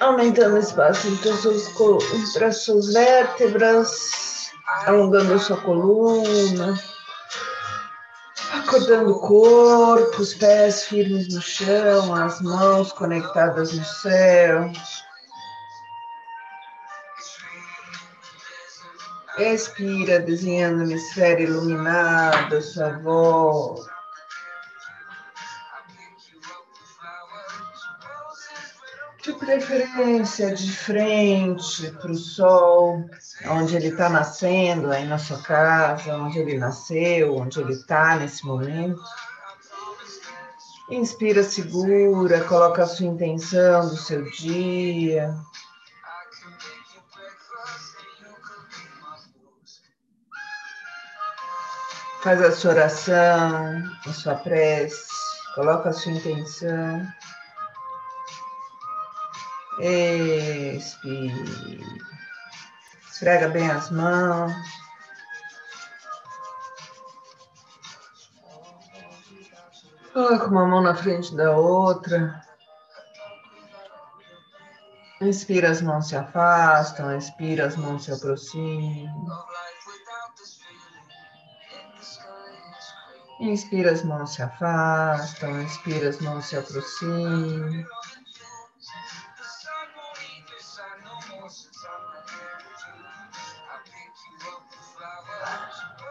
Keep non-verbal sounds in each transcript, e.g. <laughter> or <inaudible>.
aumentando o espaço entre as suas, entre as suas vértebras, alongando a sua coluna, acordando o corpo, os pés firmes no chão, as mãos conectadas no céu. Expira, desenhando uma esfera iluminada sua volta. De preferência de frente para o sol, onde ele está nascendo, aí na sua casa, onde ele nasceu, onde ele está nesse momento. Inspira, segura, coloca a sua intenção do seu dia. Faz a sua oração, a sua prece, coloca a sua intenção. Expire. Esfrega bem as mãos. Coloca uma mão na frente da outra. Inspira, as mãos se afastam, expira, as mãos se aproximam. Inspira, as mãos se afastam, expira, as mãos se aproximam.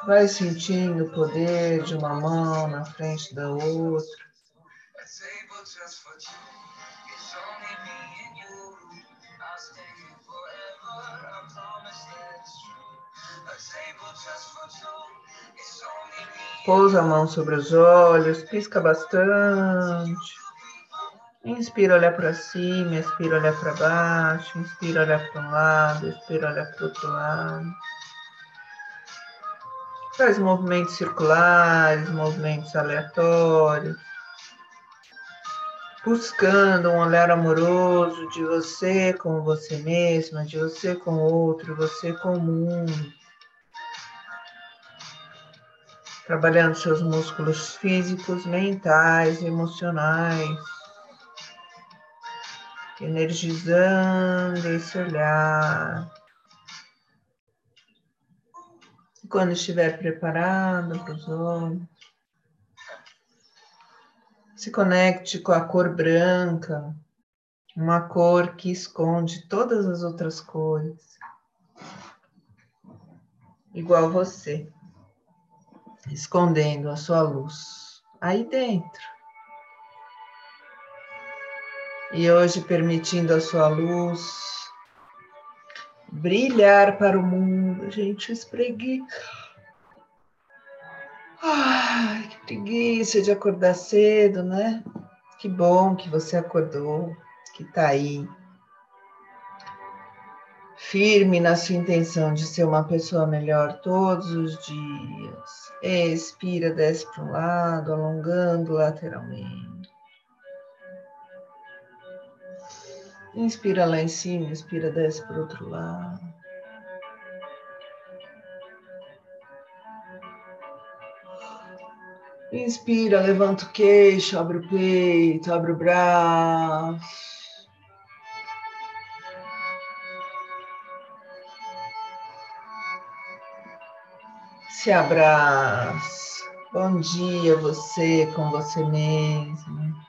Vai sentindo o poder de uma mão na frente da outra. Pousa a mão sobre os olhos, pisca bastante. Inspira, olha para cima, expira, olha para baixo, inspira, olha para um lado, expira, olha para o outro lado. Faz movimentos circulares, movimentos aleatórios, buscando um olhar amoroso de você com você mesma, de você com o outro, você com o mundo. Trabalhando seus músculos físicos, mentais, emocionais, energizando esse olhar. Quando estiver preparado para os olhos, se conecte com a cor branca, uma cor que esconde todas as outras cores, igual você, escondendo a sua luz aí dentro. E hoje permitindo a sua luz brilhar para o mundo. Gente, espreguiça. Ai, que preguiça de acordar cedo, né? Que bom que você acordou, que tá aí. Firme na sua intenção de ser uma pessoa melhor todos os dias. Expira, desce para um lado, alongando lateralmente. Inspira lá em cima, inspira, desce para o outro lado. Inspira, levanta o queixo, abre o peito, abre o braço. Se abraça. Bom dia, você com você mesmo.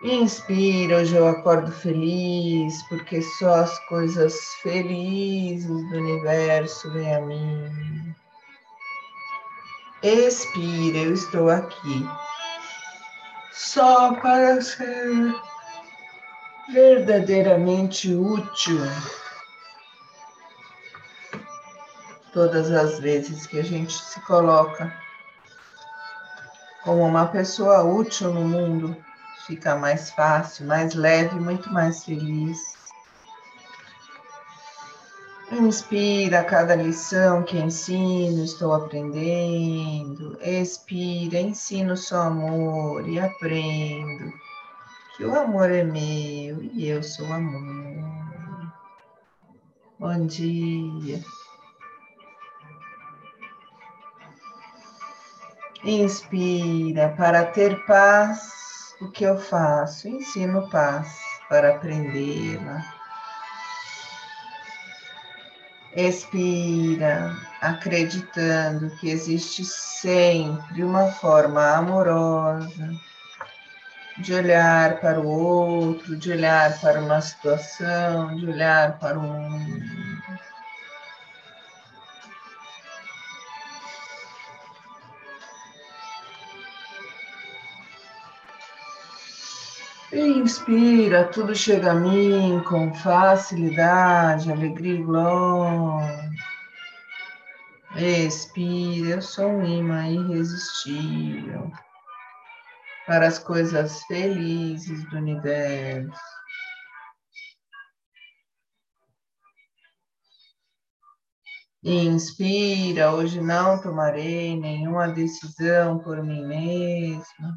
Inspira, hoje eu acordo feliz, porque só as coisas felizes do universo vêm a mim. Expira, eu estou aqui, só para ser verdadeiramente útil. Todas as vezes que a gente se coloca como uma pessoa útil no mundo, fica mais fácil, mais leve, muito mais feliz. Inspira cada lição que ensino, estou aprendendo. Expira, ensino só amor e aprendo que o amor é meu e eu sou amor. Bom dia. Inspira para ter paz. O que eu faço? Ensino paz para aprendê-la. Expira, acreditando que existe sempre uma forma amorosa de olhar para o outro, de olhar para uma situação, de olhar para o mundo. Inspira, tudo chega a mim com facilidade, alegria e glória. Expira, eu sou um imã irresistível para as coisas felizes do universo. Inspira, hoje não tomarei nenhuma decisão por mim mesma.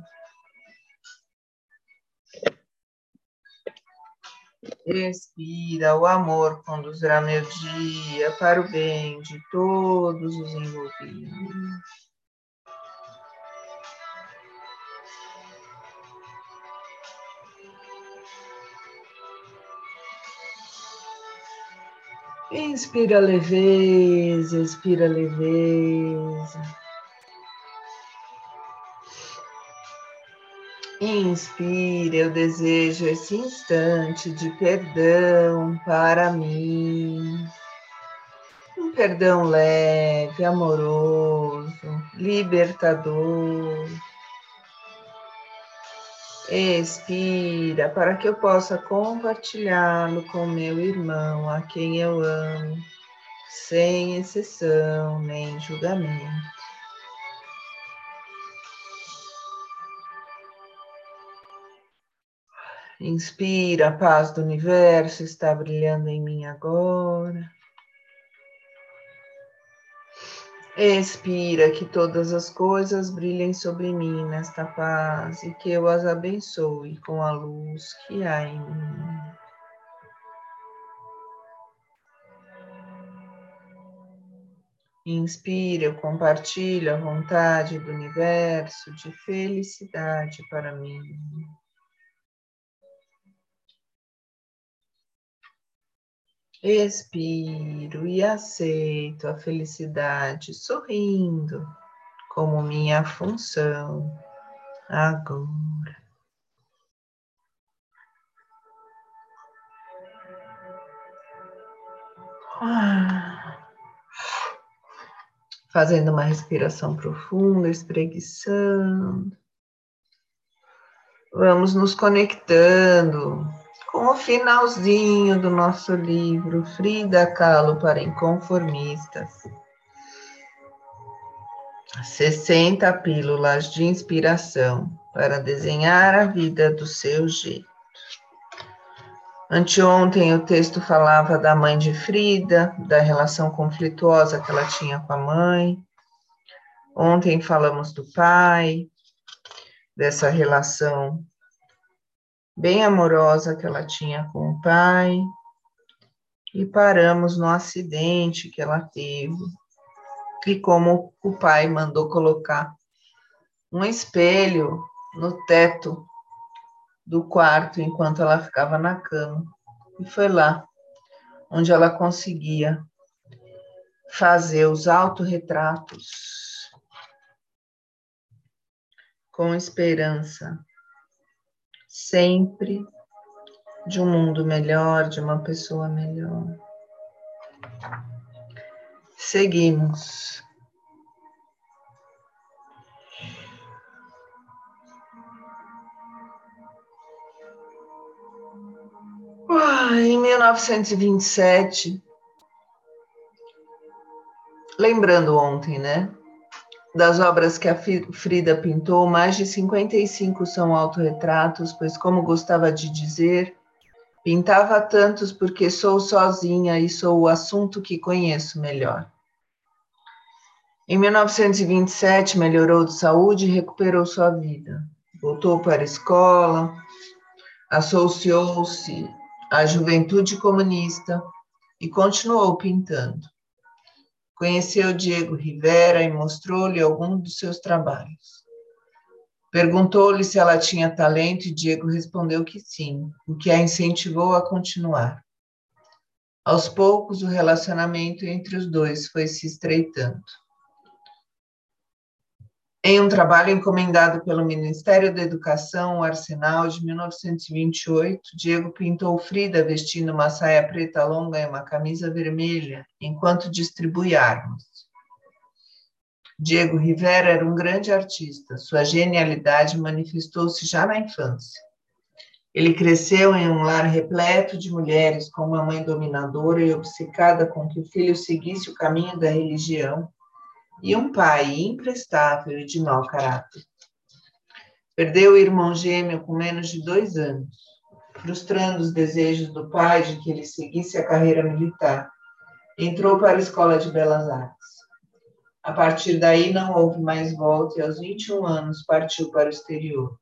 Expira, o amor conduzirá meu dia para o bem de todos os envolvidos. Inspira leveza, expira leveza. Inspire, eu desejo esse instante de perdão para mim. Um perdão leve, amoroso, libertador. Expira para que eu possa compartilhá-lo com meu irmão, a quem eu amo, sem exceção nem julgamento. Inspira, a paz do universo está brilhando em mim agora. Expira que todas as coisas brilhem sobre mim nesta paz e que eu as abençoe com a luz que há em mim. Inspira, eu compartilho a vontade do universo de felicidade para mim. Expiro e aceito a felicidade sorrindo como minha função agora. Fazendo uma respiração profunda, espreguiçando. Vamos nos conectando com o finalzinho do nosso livro Frida Kahlo para Inconformistas. 60 pílulas de inspiração para desenhar a vida do seu jeito. Anteontem o texto falava da mãe de Frida, da relação conflituosa que ela tinha com a mãe. Ontem falamos do pai, dessa relação bem amorosa que ela tinha com o pai, e paramos no acidente que ela teve, e como o pai mandou colocar um espelho no teto do quarto enquanto ela ficava na cama. E foi lá onde ela conseguia fazer os autorretratos com esperança sempre de um mundo melhor, de uma pessoa melhor. Seguimos. em 1927, lembrando ontem, né? Das obras que a Frida pintou, mais de 55 são autorretratos, pois, como gostava de dizer, pintava tantos porque sou sozinha e sou o assunto que conheço melhor. Em 1927, melhorou de saúde e recuperou sua vida. Voltou para a escola, associou-se à juventude comunista e continuou pintando. Conheceu Diego Rivera e mostrou-lhe algum dos seus trabalhos. Perguntou-lhe se ela tinha talento e Diego respondeu que sim, o que a incentivou a continuar. Aos poucos, o relacionamento entre os dois foi se estreitando. Em um trabalho encomendado pelo Ministério da Educação, o Arsenal, de 1928, Diego pintou Frida vestindo uma saia preta longa e uma camisa vermelha, enquanto distribui armas. Diego Rivera era um grande artista. Sua genialidade manifestou-se já na infância. Ele cresceu em um lar repleto de mulheres, com uma mãe dominadora e obcecada com que o filho seguisse o caminho da religião e um pai imprestável e de mau caráter. Perdeu o irmão gêmeo com menos de dois anos, frustrando os desejos do pai de que ele seguisse a carreira militar. Entrou para a Escola de Belas Artes. A partir daí não houve mais volta e aos 21 anos partiu para o exterior.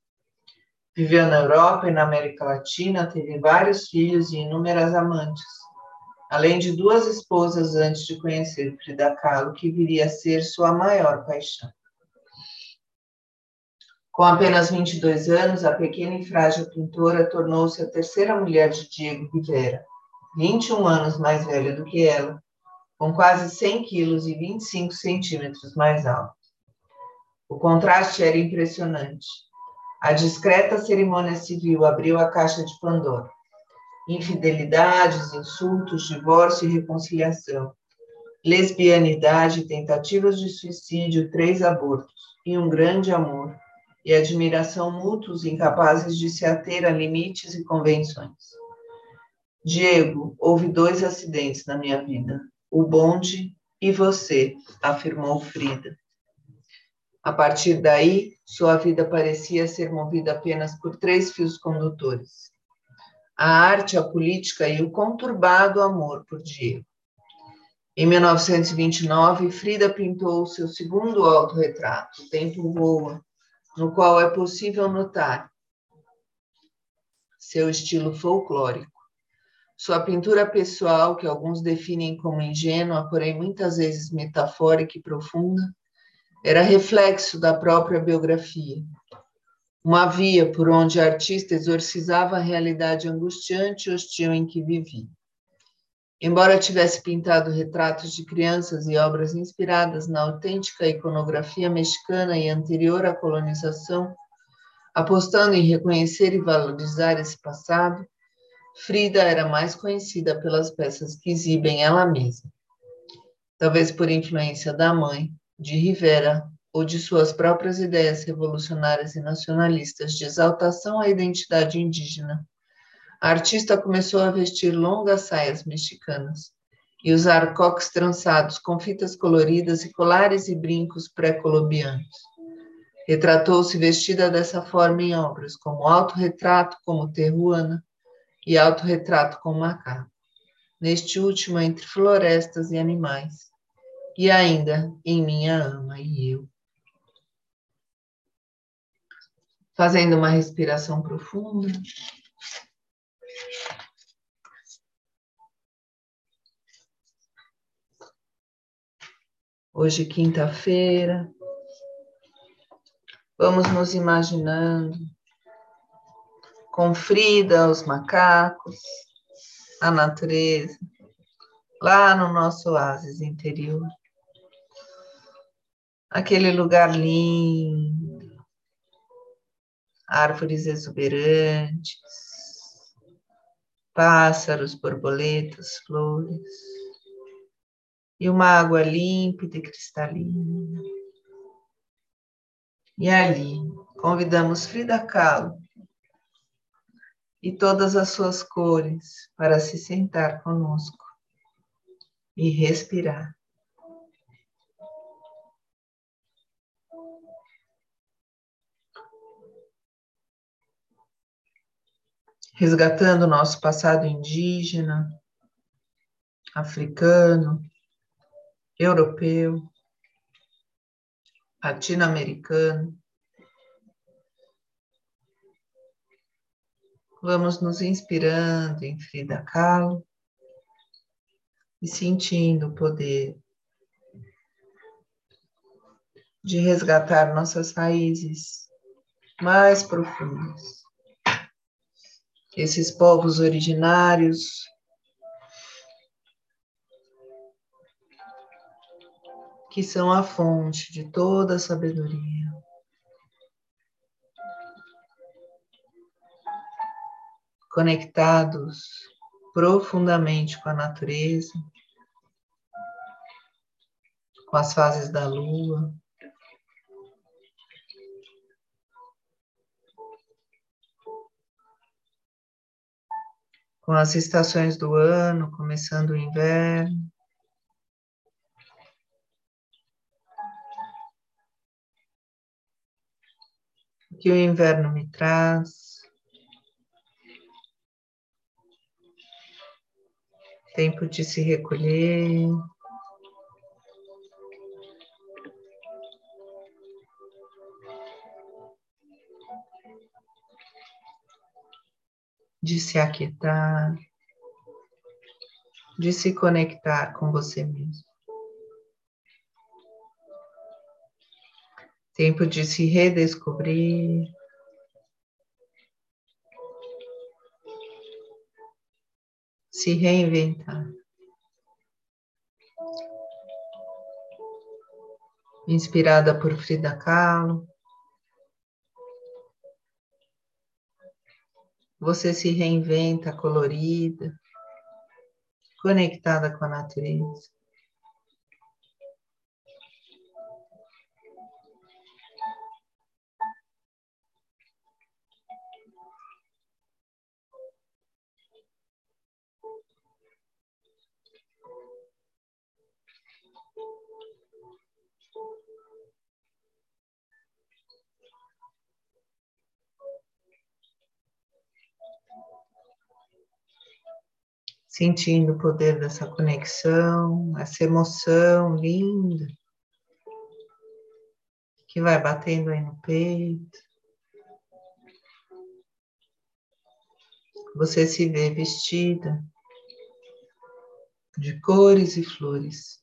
Viveu na Europa e na América Latina, teve vários filhos e inúmeras amantes além de duas esposas antes de conhecer Frida Kahlo, que viria a ser sua maior paixão. Com apenas 22 anos, a pequena e frágil pintora tornou-se a terceira mulher de Diego Rivera, 21 anos mais velha do que ela, com quase 100 quilos e 25 centímetros mais alta. O contraste era impressionante. A discreta cerimônia civil abriu a caixa de Pandora infidelidades, insultos, divórcio e reconciliação, lesbianidade, tentativas de suicídio, três abortos e um grande amor e admiração mútuos incapazes de se ater a limites e convenções. Diego, houve dois acidentes na minha vida, o bonde e você, afirmou Frida. A partir daí, sua vida parecia ser movida apenas por três fios condutores: a arte, a política e o conturbado amor por Diego. Em 1929, Frida pintou seu segundo autorretrato, Tempo Voa, no qual é possível notar seu estilo folclórico. Sua pintura pessoal, que alguns definem como ingênua, porém muitas vezes metafórica e profunda, era reflexo da própria biografia, uma via por onde a artista exorcizava a realidade angustiante e hostil em que vivia. Embora tivesse pintado retratos de crianças e obras inspiradas na autêntica iconografia mexicana e anterior à colonização, apostando em reconhecer e valorizar esse passado, Frida era mais conhecida pelas peças que exibem ela mesma. Talvez por influência da mãe, de Rivera, ou de suas próprias ideias revolucionárias e nacionalistas de exaltação à identidade indígena, a artista começou a vestir longas saias mexicanas e usar coques trançados com fitas coloridas e colares e brincos pré-colombianos. Retratou-se vestida dessa forma em obras como Autorretrato como Terruana e Autorretrato com Macaco, neste último entre florestas e animais, e ainda em Minha Ama e Eu. Fazendo uma respiração profunda. Hoje, quinta-feira, vamos nos imaginando com Frida, os macacos, a natureza, lá no nosso oásis interior. Aquele lugar lindo, árvores exuberantes, pássaros, borboletas, flores, e uma água límpida e cristalina. E ali convidamos Frida Kahlo e todas as suas cores para se sentar conosco e respirar. Resgatando o nosso passado indígena, africano, europeu, latino-americano. Vamos nos inspirando em Frida Kahlo e sentindo o poder de resgatar nossas raízes mais profundas. Esses povos originários que são a fonte de toda a sabedoria. Conectados profundamente com a natureza, com as fases da lua. Com as estações do ano, começando o inverno. que o inverno me traz. Tempo de se recolher. De se aquietar, de se conectar com você mesmo. Tempo de se redescobrir. Se reinventar. Inspirada por Frida Kahlo. Você se reinventa colorida, conectada com a natureza. Sentindo o poder dessa conexão, essa emoção linda que vai batendo aí no peito. Você se vê vestida de cores e flores.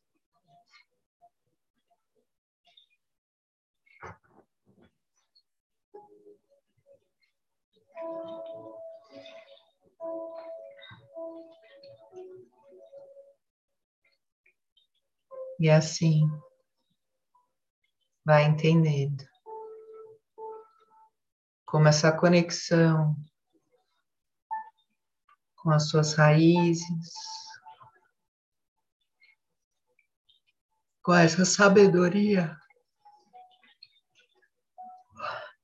E assim, vai entendendo como essa conexão com as suas raízes, com essa sabedoria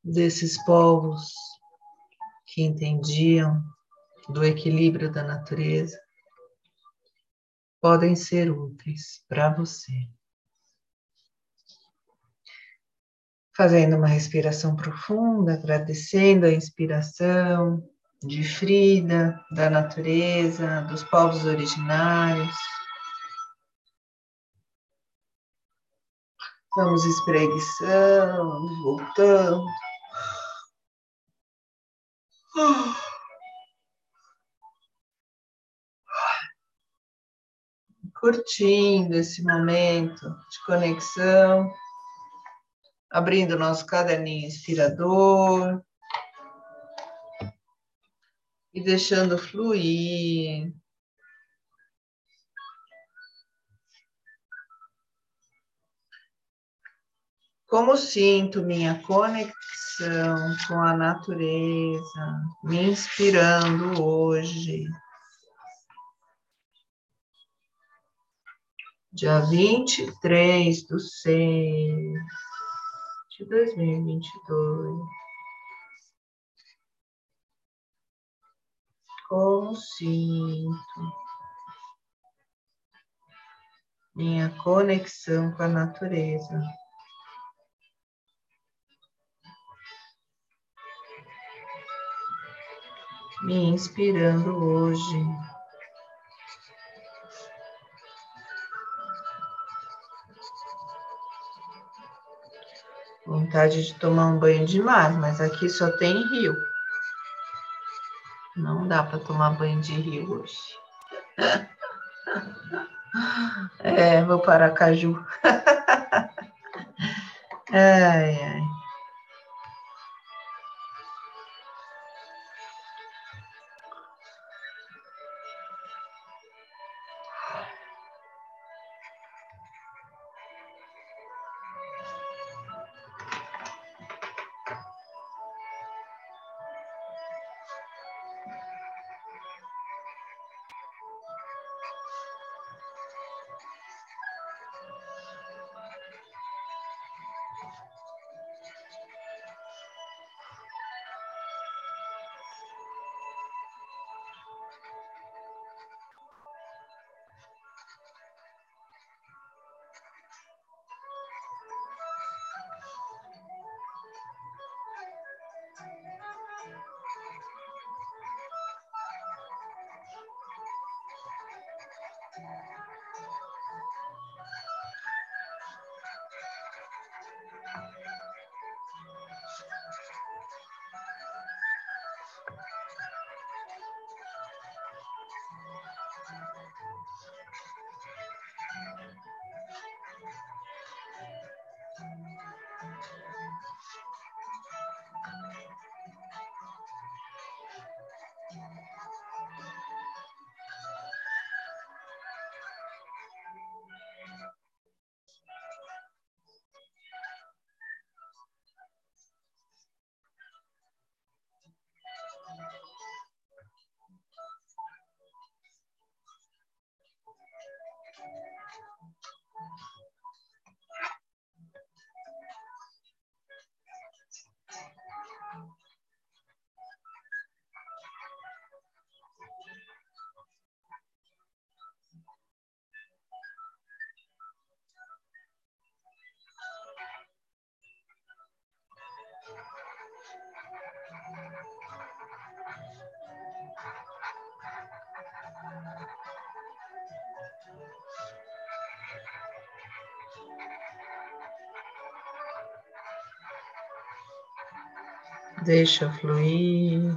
desses povos que entendiam do equilíbrio da natureza, podem ser úteis para você. Fazendo uma respiração profunda, agradecendo a inspiração de Frida, da natureza, dos povos originários. Vamos espreguiçando, voltando. Curtindo esse momento de conexão, abrindo nosso caderninho inspirador e deixando fluir. Como sinto minha conexão com a natureza, me inspirando hoje. Dia 23 de 6 de 2022. Como sinto minha conexão com a natureza. me inspirando hoje. Vontade de tomar um banho de mar, mas aqui só tem rio. Não dá para tomar banho de rio hoje. <laughs> É, vou para Caju. <laughs> Ai, ai. Deixa fluir.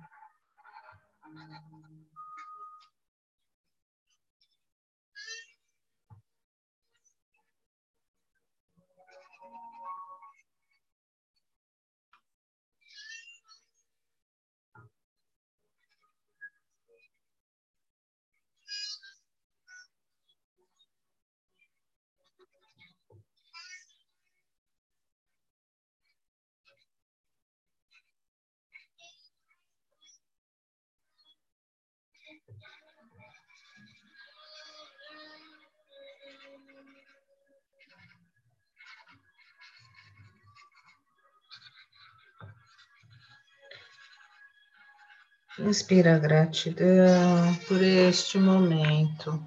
Inspira gratidão por este momento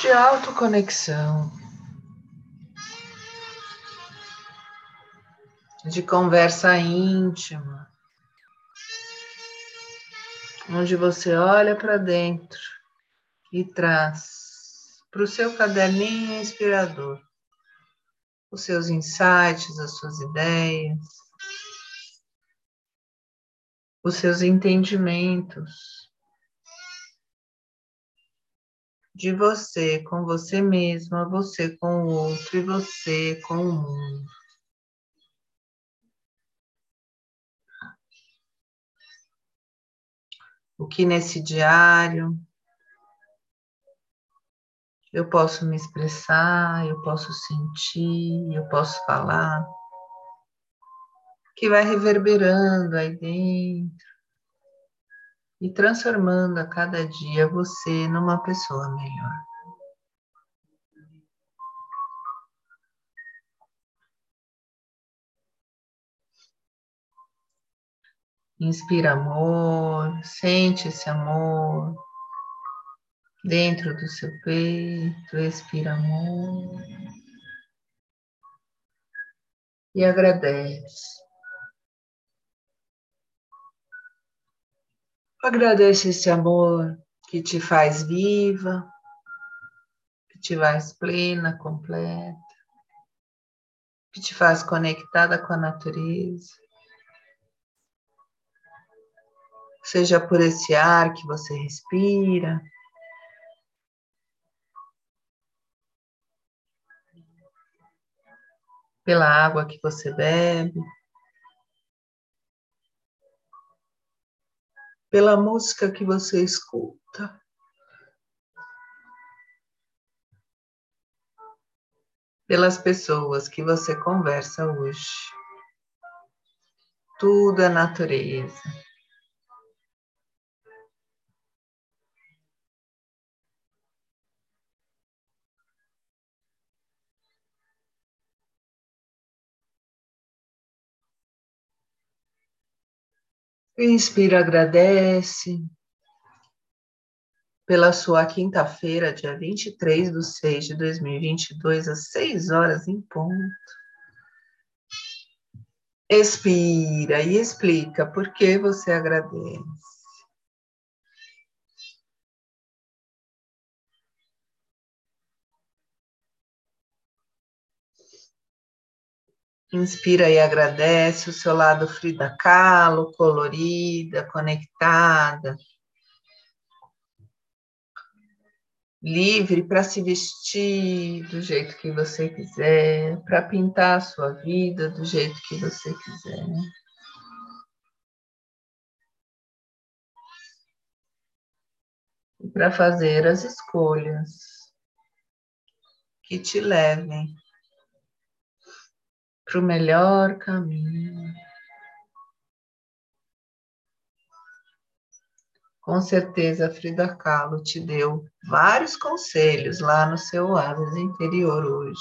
de autoconexão, de conversa íntima, onde você olha para dentro e traz para o seu caderninho inspirador, os seus insights, as suas ideias, os seus entendimentos de você com você mesma, você com o outro e você com o mundo. O que nesse diário eu posso me expressar, eu posso sentir, eu posso falar, que vai reverberando aí dentro e transformando a cada dia você numa pessoa melhor. Inspira amor, sente esse amor dentro do seu peito, expira amor e agradece. Agradece esse amor que te faz viva, que te faz plena, completa, que te faz conectada com a natureza. Seja por esse ar que você respira, pela água que você bebe. Pela música que você escuta. Pelas pessoas que você conversa hoje. Tudo é natureza. Inspira, agradece pela sua quinta-feira, dia 23 de 6 de 2022, às 6 horas em ponto. Expira e explica por que você agradece. Inspira e agradece o seu lado Frida Kahlo, colorida, conectada. Livre para se vestir do jeito que você quiser, para pintar a sua vida do jeito que você quiser. E para fazer as escolhas que te levem para o melhor caminho. Com certeza, Frida Kahlo te deu vários conselhos lá no seu asas interior hoje.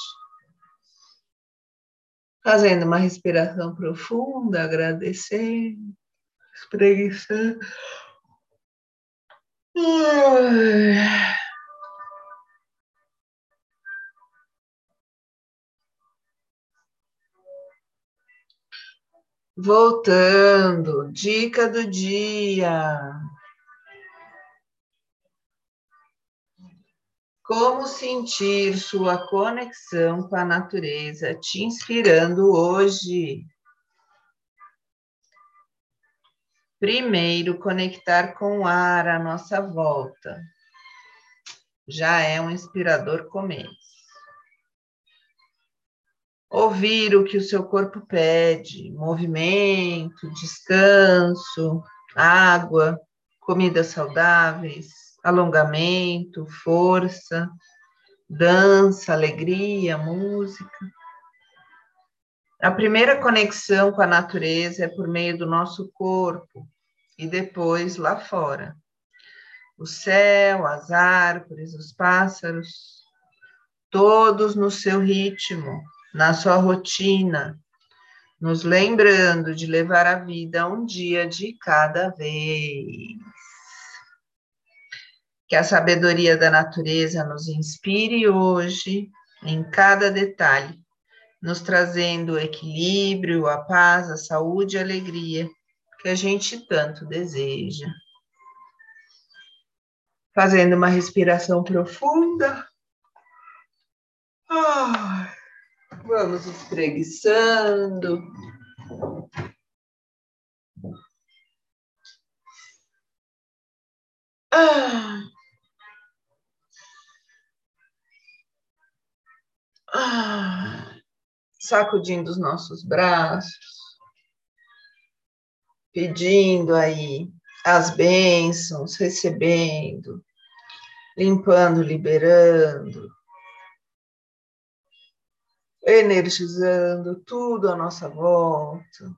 Fazendo uma respiração profunda, agradecendo, espreguiçando. Voltando, dica do dia. Como sentir sua conexão com a natureza te inspirando hoje? Primeiro, conectar com o ar à nossa volta. Já é um inspirador começo. Ouvir o que o seu corpo pede, movimento, descanso, água, comidas saudáveis, alongamento, força, dança, alegria, música. A primeira conexão com a natureza é por meio do nosso corpo e depois lá fora. O céu, as árvores, os pássaros, todos no seu ritmo, na sua rotina, nos lembrando de levar a vida um dia de cada vez. Que a sabedoria da natureza nos inspire hoje, em cada detalhe, nos trazendo o equilíbrio, a paz, a saúde e a alegria que a gente tanto deseja. Fazendo uma respiração profunda Ah, vamos espreguiçando. Ah. Ah. Sacudindo os nossos braços, pedindo aí as bênçãos, recebendo, limpando, liberando, energizando tudo à nossa volta.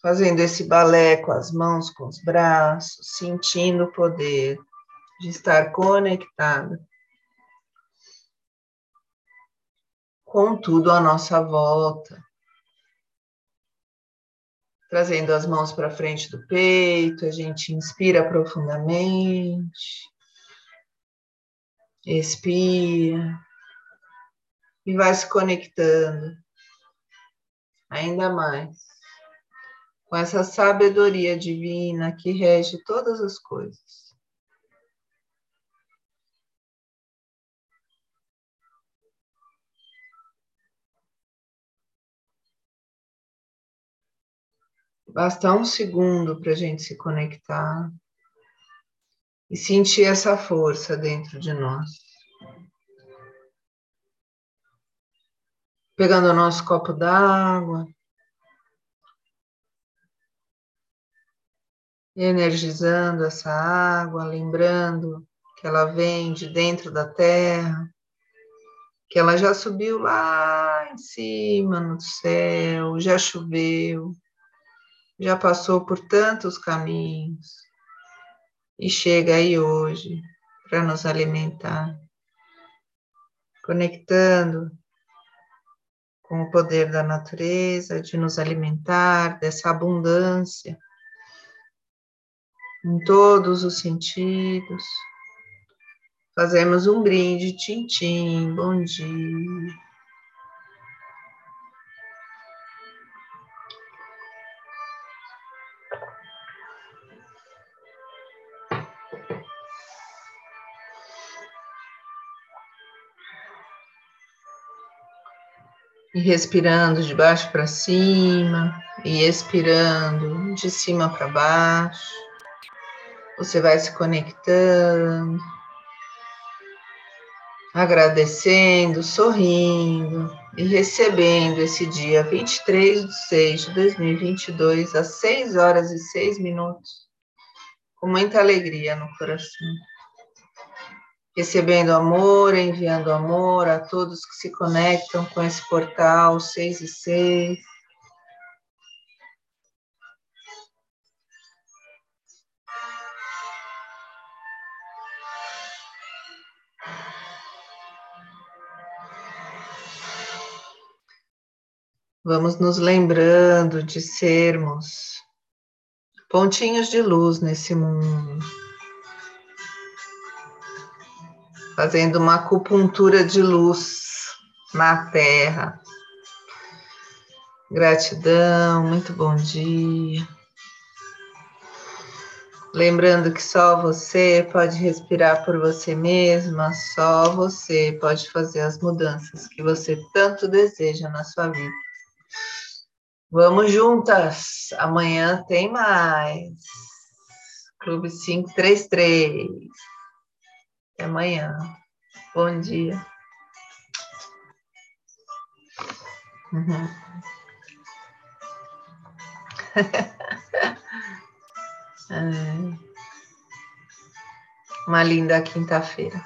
Fazendo esse balé com as mãos, com os braços, sentindo o poder de estar conectada com tudo à nossa volta. Trazendo as mãos para frente do peito, a gente inspira profundamente, expira e vai se conectando ainda mais com essa sabedoria divina que rege todas as coisas. Basta um segundo para a gente se conectar e sentir essa força dentro de nós. Pegando o nosso copo d'água. energizando essa água, lembrando que ela vem de dentro da terra, que ela já subiu lá em cima no céu, já choveu, já passou por tantos caminhos e chega aí hoje para nos alimentar, conectando com o poder da natureza de nos alimentar, dessa abundância em todos os sentidos. Fazemos um brinde, tintim, bom dia. Respirando de baixo para cima e expirando de cima para baixo. Você vai se conectando, agradecendo, sorrindo e recebendo esse dia 23 de 6 de 2022, às 6 horas e 6 minutos, com muita alegria no coração. Recebendo amor, enviando amor a todos que se conectam com esse portal 6 e 6 Vamos nos lembrando de sermos pontinhos de luz nesse mundo, fazendo uma acupuntura de luz na Terra. Gratidão, muito bom dia. Lembrando que só você pode respirar por você mesma, só você pode fazer as mudanças que você tanto deseja na sua vida. Vamos juntas. Amanhã tem mais. Clube 533. Até amanhã. Bom dia. Uhum. <laughs> Uma linda quinta-feira.